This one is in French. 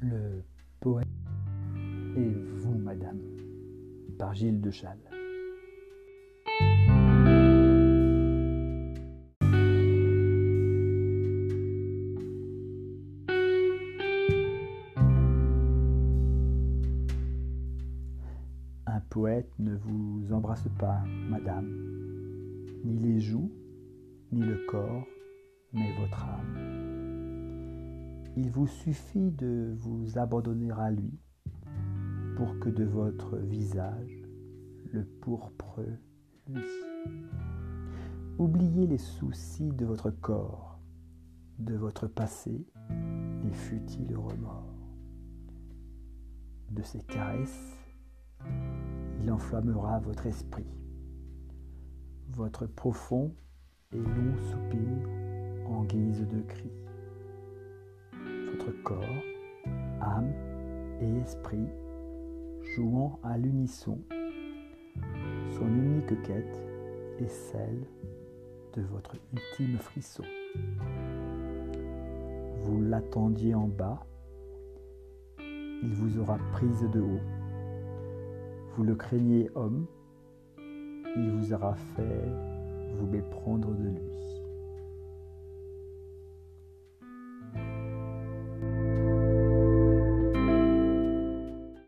le poète Et vous, madame, par Gilles de Châle. Un poète ne vous embrasse pas, madame, ni les joues, ni le corps, mais votre âme. Il vous suffit de vous abandonner à lui pour que de votre visage le pourpre lui. Oubliez les soucis de votre corps, de votre passé, les futiles remords. De ses caresses, il enflammera votre esprit, votre profond et long soupir en guise de cri. Et esprit jouant à l'unisson, son unique quête est celle de votre ultime frisson. Vous l'attendiez en bas, il vous aura prise de haut. Vous le craignez homme, il vous aura fait